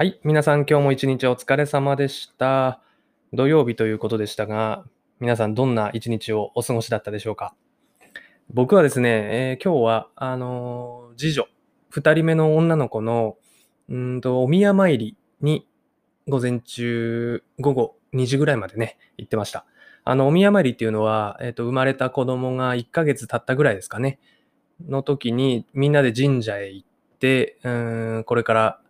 はい。皆さん今日も一日お疲れ様でした。土曜日ということでしたが、皆さんどんな一日をお過ごしだったでしょうか？僕はですね、えー今日は、あのー次女、二人目の女の子の、うんと、お宮参りに午前中、午後2時ぐらいまでね、行ってました。あの、お宮参りっていうのは、えっ、と、生まれた子供が1ヶ月経ったぐらいですかね、の時にみんなで神社へ行って、うん、これから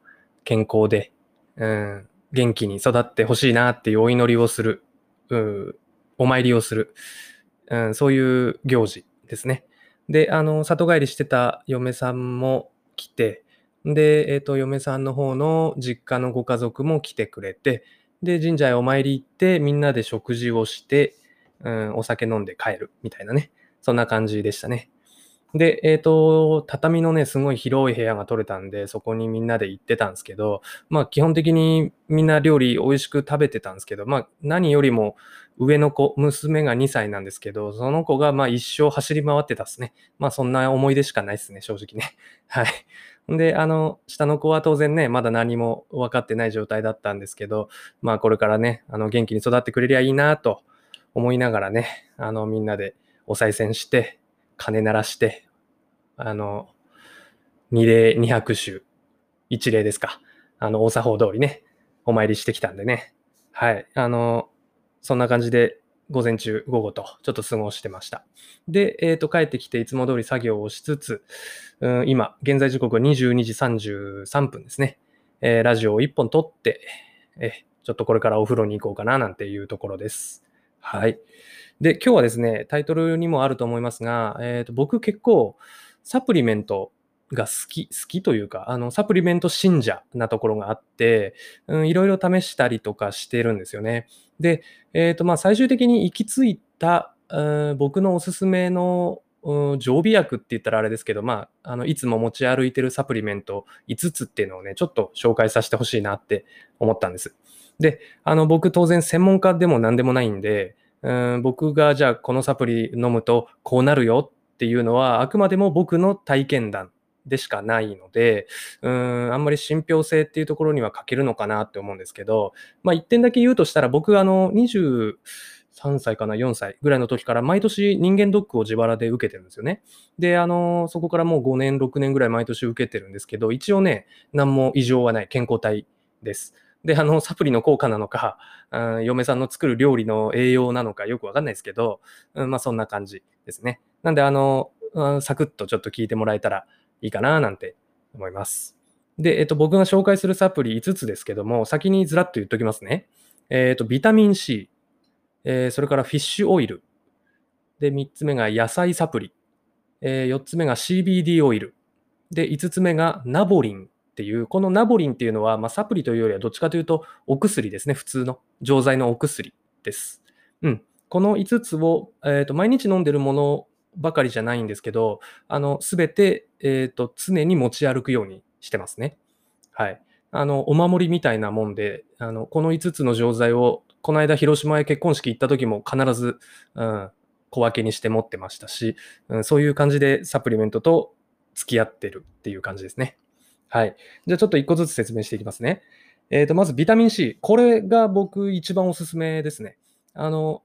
健康で、うん、元気に育ってほしいなっていうお祈りをする、うん、お参りをする、うん、そういう行事ですね。で、あの、里帰りしてた嫁さんも来て、で、えっ、と、嫁さんの方の実家のご家族も来てくれて、で、神社へお参り行って、みんなで食事をして、うん、お酒飲んで帰るみたいなね。そんな感じでしたね。で、えっ、と、畳のね、すごい広い部屋が取れたんで、そこにみんなで行ってたんですけど、まあ基本的にみんな料理美味しく食べてたんですけど、まあ何よりも上の子、娘が2歳なんですけど、その子がまあ一生走り回ってたっすね。まあそんな思い出しかないですね、正直ね。はい。で、あの、下の子は当然ね、まだ何も分かってない状態だったんですけど、まあこれからね、あの元気に育ってくれりゃいいなと思いながらね、あのみんなでお賽銭して、鐘鳴らして、あの、二礼二拍手、一礼ですか。あの、大作法通りね、お参りしてきたんでね。はい。あの、そんな感じで、午前中、午後と、ちょっと過ごしてました。で、えっ、と、帰ってきて、いつも通り作業をしつつ、うん、今、現在時刻は22時33分ですね。えーラジオを1本撮って、えーちょっとこれからお風呂に行こうかな、なんていうところです。はい。で、今日はですね、タイトルにもあると思いますが、えっ、と、僕結構、サプリメントが好き、好きというか、あの、サプリメント信者なところがあって、うん、いろいろ試したりとかしてるんですよね。で、えっ、と、まあ、最終的に行き着いた、うん僕のおすすめの、常備薬って言ったらあれですけど、まあ、あの、いつも持ち歩いてるサプリメント5つっていうのをね、ちょっと紹介させてほしいなって思ったんです。で、あの、僕当然専門家でも何でもないんで、うん僕がじゃあこのサプリ飲むとこうなるよっていうのはあくまでも僕の体験談でしかないので、うんあんまり信憑性っていうところには欠けるのかなって思うんですけど、まあ一点だけ言うとしたら僕あの23歳かな4歳ぐらいの時から毎年人間ドックを自腹で受けてるんですよね。で、あの、そこからもう5年、6年ぐらい毎年受けてるんですけど、一応ね、何も異常はない健康体です。で、あの、サプリの効果なのか、うん嫁さんの作る料理の栄養なのかよくわかんないですけど、うんまあそんな感じですね。なんで、あの、うんサクッとちょっと聞いてもらえたらいいかななんて思います。で、えっと、僕が紹介するサプリ5つですけども、先にずらっと言っときますね。えっと、ビタミン C、えーそれからフィッシュオイル。で、3つ目が野菜サプリ。え4つ目が CBD オイル。で、5つ目がナボリンっていう、このナボリンっていうのは、まあ、サプリというよりはどっちかというとお薬ですね。普通の錠剤のお薬です。うん。この5つを、えーと毎日飲んでるものばかりじゃないんですけど、あの、すべて、えっ、と、常に持ち歩くようにしてますね。はい。あの、お守りみたいなもんで、あの、この5つの錠剤を、この間広島へ結婚式行った時も必ず、うん、小分けにして持ってましたし、うん、そういう感じでサプリメントと付き合ってるっていう感じですね。はい。じゃあちょっと一個ずつ説明していきますね。えっ、と、まずビタミン C。これが僕一番おすすめですね。あの、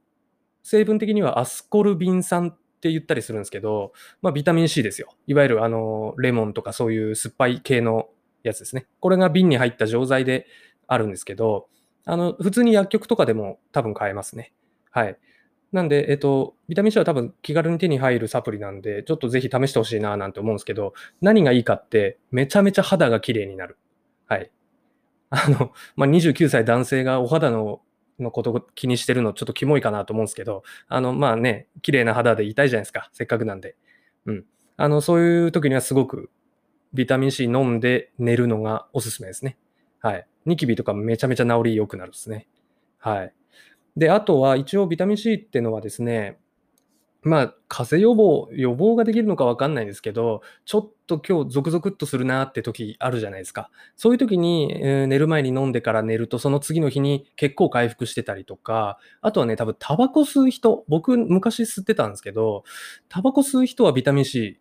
成分的にはアスコルビン酸って言ったりするんですけど、まあビタミン C ですよ。いわゆるあの、レモンとかそういう酸っぱい系のやつですね。これが瓶に入った錠剤であるんですけど、あの、普通に薬局とかでも多分買えますね。はい。なんで、えっと、ビタミン C は多分気軽に手に入るサプリなんで、ちょっとぜひ試してほしいななんて思うんですけど、何がいいかって、めちゃめちゃ肌が綺麗になる。はい。あの、まあ、29歳男性がお肌ののことを気にしてるのちょっとキモいかなと思うんですけど、あの、まあね、綺麗な肌でいたいじゃないですか。せっかくなんで。うん。あの、そういう時にはすごくビタミン C 飲んで寝るのがおすすめですね。はい。ニキビとかめちゃめちゃ治り良くなるですね。はい。で、あとは一応ビタミン C ってのはですね、まあ、風邪予防、予防ができるのかわかんないですけど、ちょっと今日ゾクゾクっとするなって時あるじゃないですか。そういう時に、えー寝る前に飲んでから寝ると、その次の日に結構回復してたりとか、あとはね、多分タバコ吸う人、僕昔吸ってたんですけど、タバコ吸う人はビタミン C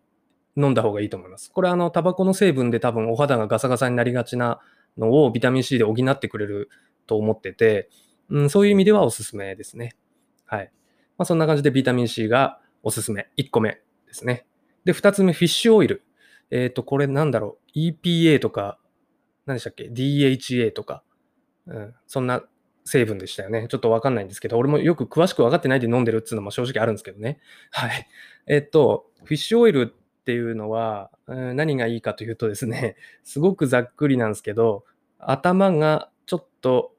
飲んだ方がいいと思います。これあの、タバコの成分で多分お肌がガサガサになりがちなのをビタミン C で補ってくれると思ってて、うん、そういう意味ではおすすめですね。はい。まあ、そんな感じでビタミン C がおすすめ。1個目ですね。で、2つ目、フィッシュオイル。えっ、ー、と、これなんだろう。EPA とか、何でしたっけ ?DHA とか、うん、そんな成分でしたよね。ちょっとわかんないんですけど、俺もよく詳しく分かってないで飲んでるっていうのも正直あるんですけどね。はい。えっ、ー、と、フィッシュオイルっていうのは、うん、何がいいかというとですね、すごくざっくりなんですけど、頭がちょっと、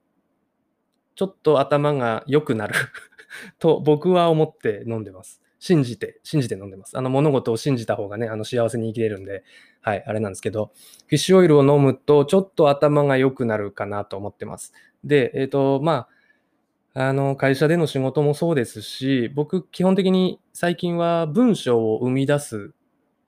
ちょっと頭が良くなる と僕は思って飲んでます。信じて、信じて飲んでます。あの物事を信じた方がね、あの幸せに生きれるんで、はい、あれなんですけど、フィッシュオイルを飲むとちょっと頭が良くなるかなと思ってます。で、えっ、ー、と、まあ、あの、会社での仕事もそうですし、僕、基本的に最近は文章を生み出す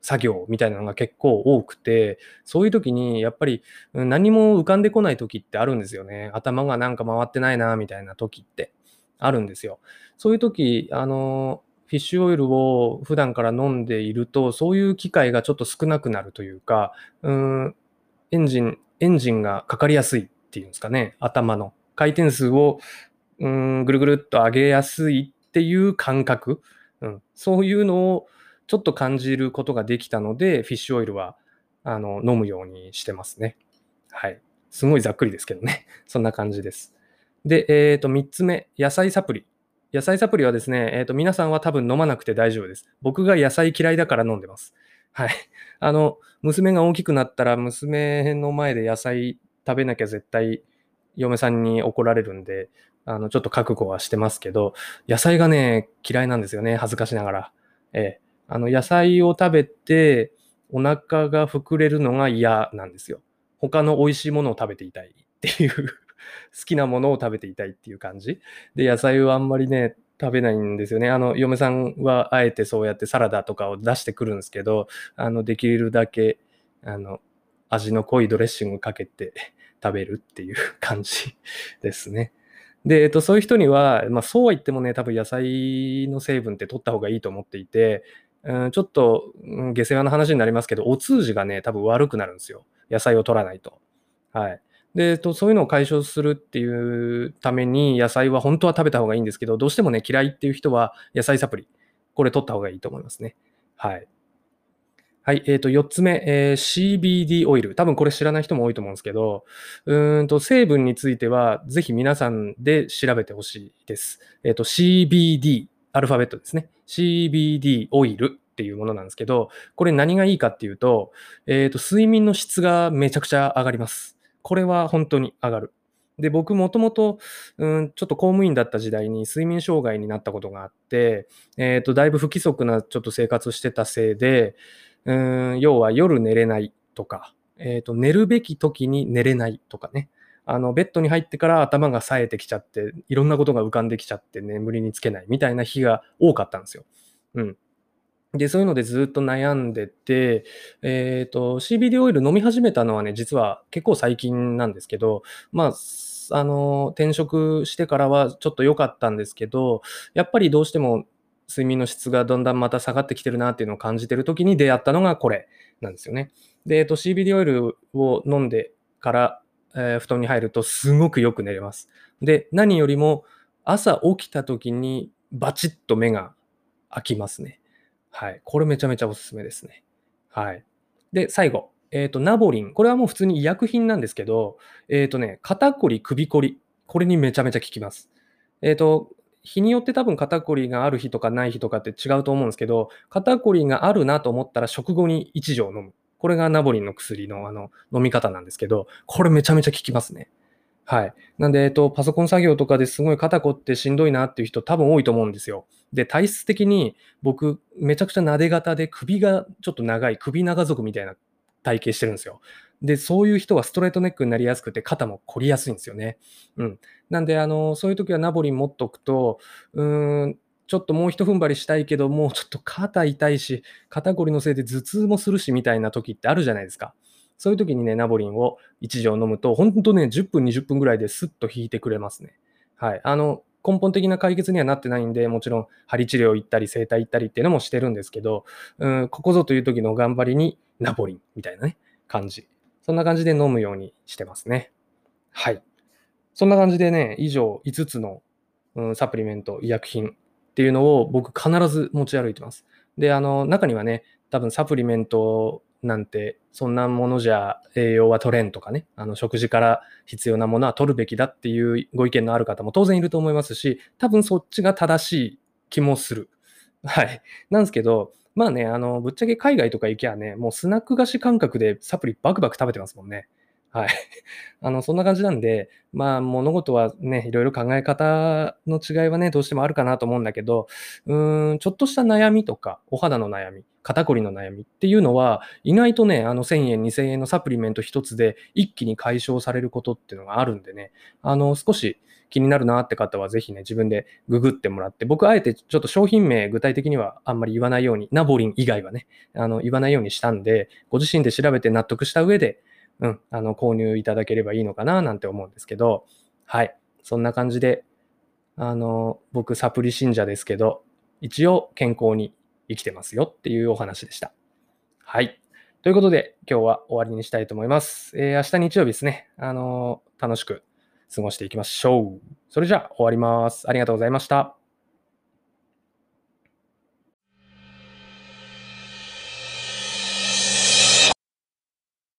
作業みたいなのが結構多くて、そういう時にやっぱり何も浮かんでこない時ってあるんですよね。頭がなんか回ってないな、みたいな時ってあるんですよ。そういう時、あの、フィッシュオイルを普段から飲んでいると、そういう機会がちょっと少なくなるというか、うん、エンジン、エンジンがかかりやすいっていうんですかね、頭の回転数を、うん、ぐるぐるっと上げやすいっていう感覚、うん、そういうのをちょっと感じることができたので、フィッシュオイルはあの飲むようにしてますね。はい。すごいざっくりですけどね。そんな感じです。で、えっ、ー、と、3つ目、野菜サプリ。野菜サプリはですね、え、ー、と、皆さんは多分飲まなくて大丈夫です。僕が野菜嫌いだから飲んでます。はい。あの、娘が大きくなったら、娘の前で野菜食べなきゃ絶対嫁さんに怒られるんで、あの、ちょっと覚悟はしてますけど、野菜がね、嫌いなんですよね。恥ずかしながら。ええあの、野菜を食べて、お腹が膨れるのが嫌なんですよ。他の美味しいものを食べていたいっていう 好きなものを食べていたいっていう感じ。で、野菜はあんまりね、食べないんですよね。あの、嫁さんはあえてそうやってサラダとかを出してくるんですけど、あの、できるだけ、あの、味の濃いドレッシングかけて 食べるっていう感じ ですね。で、えっと、そういう人には、まあ、そうは言ってもね、多分野菜の成分って取った方がいいと思っていて、うん、ちょっと、ん、下世話の話になりますけど、お通じがね、多分悪くなるんですよ。野菜を取らないと。はい。で、と、そういうのを解消するっていうために、野菜は本当は食べた方がいいんですけど、どうしてもね、嫌いっていう人は、野菜サプリ、これ取った方がいいと思いますね。はい。はい。え、ー、と、4つ目、えー、CBD オイル。多分これ知らない人も多いと思うんですけど、うんと、成分については、ぜひ皆さんで調べてほしいです。えっ、ー、と、CBD、アルファベットですね。CBD オイルっていうものなんですけど、これ何がいいかっていうと、えっ、ー、と、睡眠の質がめちゃくちゃ上がります。これは本当に上がる。で、僕もともと、うん、ちょっと公務員だった時代に睡眠障害になったことがあって、えっ、ー、と、だいぶ不規則なちょっと生活してたせいで、うん、要は夜寝れないとか、えっ、ー、と、寝るべき時に寝れないとかね。あの、ベッドに入ってから頭が冴えてきちゃって、いろんなことが浮かんできちゃって眠りにつけないみたいな日が多かったんですよ。うん。で、そういうのでずっと悩んでて、えっ、ー、と、CBD オイル飲み始めたのはね、実は結構最近なんですけど、まあ、あの、転職してからはちょっと良かったんですけど、やっぱりどうしても睡眠の質がだんだんまた下がってきてるなっていうのを感じてる時に出会ったのがこれなんですよね。で、えっと、CBD オイルを飲んでから、えー、布団に入るとすごくよく寝れます。で、何よりも朝起きた時にバチッと目が開きますね。はい。これめちゃめちゃおすすめですね。はい。で、最後。えっ、ー、と、ナボリン。これはもう普通に医薬品なんですけど、えっ、ー、とね、肩こり、首こり。これにめちゃめちゃ効きます。えっ、と、日によって多分肩こりがある日とかない日とかって違うと思うんですけど、肩こりがあるなと思ったら食後に1錠飲む。これがナボリンの薬のあの飲み方なんですけど、これめちゃめちゃ効きますね。はい。なんで、えっと、パソコン作業とかですごい肩こってしんどいなっていう人多分多いと思うんですよ。で、体質的に僕、めちゃくちゃ撫で型で首がちょっと長い、首長族みたいな体型してるんですよ。で、そういう人はストレートネックになりやすくて肩も凝りやすいんですよね。うん。なんで、あの、そういう時はナボリン持っとくと、うーん、ちょっともう一踏ん張りしたいけど、もうちょっと肩痛いし、肩こりのせいで頭痛もするしみたいな時ってあるじゃないですか。そういう時にね、ナボリンを1錠飲むと、本当ね、10分、20分ぐらいですっと引いてくれますね。はい。あの、根本的な解決にはなってないんで、もちろん針治療行ったり、整体行ったりっていうのもしてるんですけど、うん、ここぞという時の頑張りにナボリンみたいなね、感じ。そんな感じで飲むようにしてますね。はい。そんな感じでね、以上5つの、うん、サプリメント、医薬品っていうのを僕必ず持ち歩いてます。で、あの、中にはね、多分サプリメントなんて、そんなものじゃ栄養は取れんとかね、あの食事から必要なものは取るべきだっていうご意見のある方も当然いると思いますし、多分そっちが正しい気もする。はい。なんですけど、まあね、あの、ぶっちゃけ海外とか行きゃね、もうスナック菓子感覚でサプリバクバク食べてますもんね。はい。あの、そんな感じなんで、まあ、物事はね、いろいろ考え方の違いはね、どうしてもあるかなと思うんだけど、うーん、ちょっとした悩みとか、お肌の悩み、肩こりの悩みっていうのは、意外とね、あの、1000円、2000円のサプリメント一つで一気に解消されることっていうのがあるんでね、あの、少し気になるなって方は、ぜひね、自分でググってもらって、僕、あえてちょっと商品名、具体的にはあんまり言わないように、ナボリン以外はね、あの、言わないようにしたんで、ご自身で調べて納得した上で、うん、あの、購入いただければいいのかななんて思うんですけど、はい。そんな感じで、あの、僕、サプリ信者ですけど、一応健康に生きてますよっていうお話でした。はい。ということで、今日は終わりにしたいと思います。えー、明日日曜日ですね。あの楽しく過ごしていきましょう。それじゃあ終わります。ありがとうございました。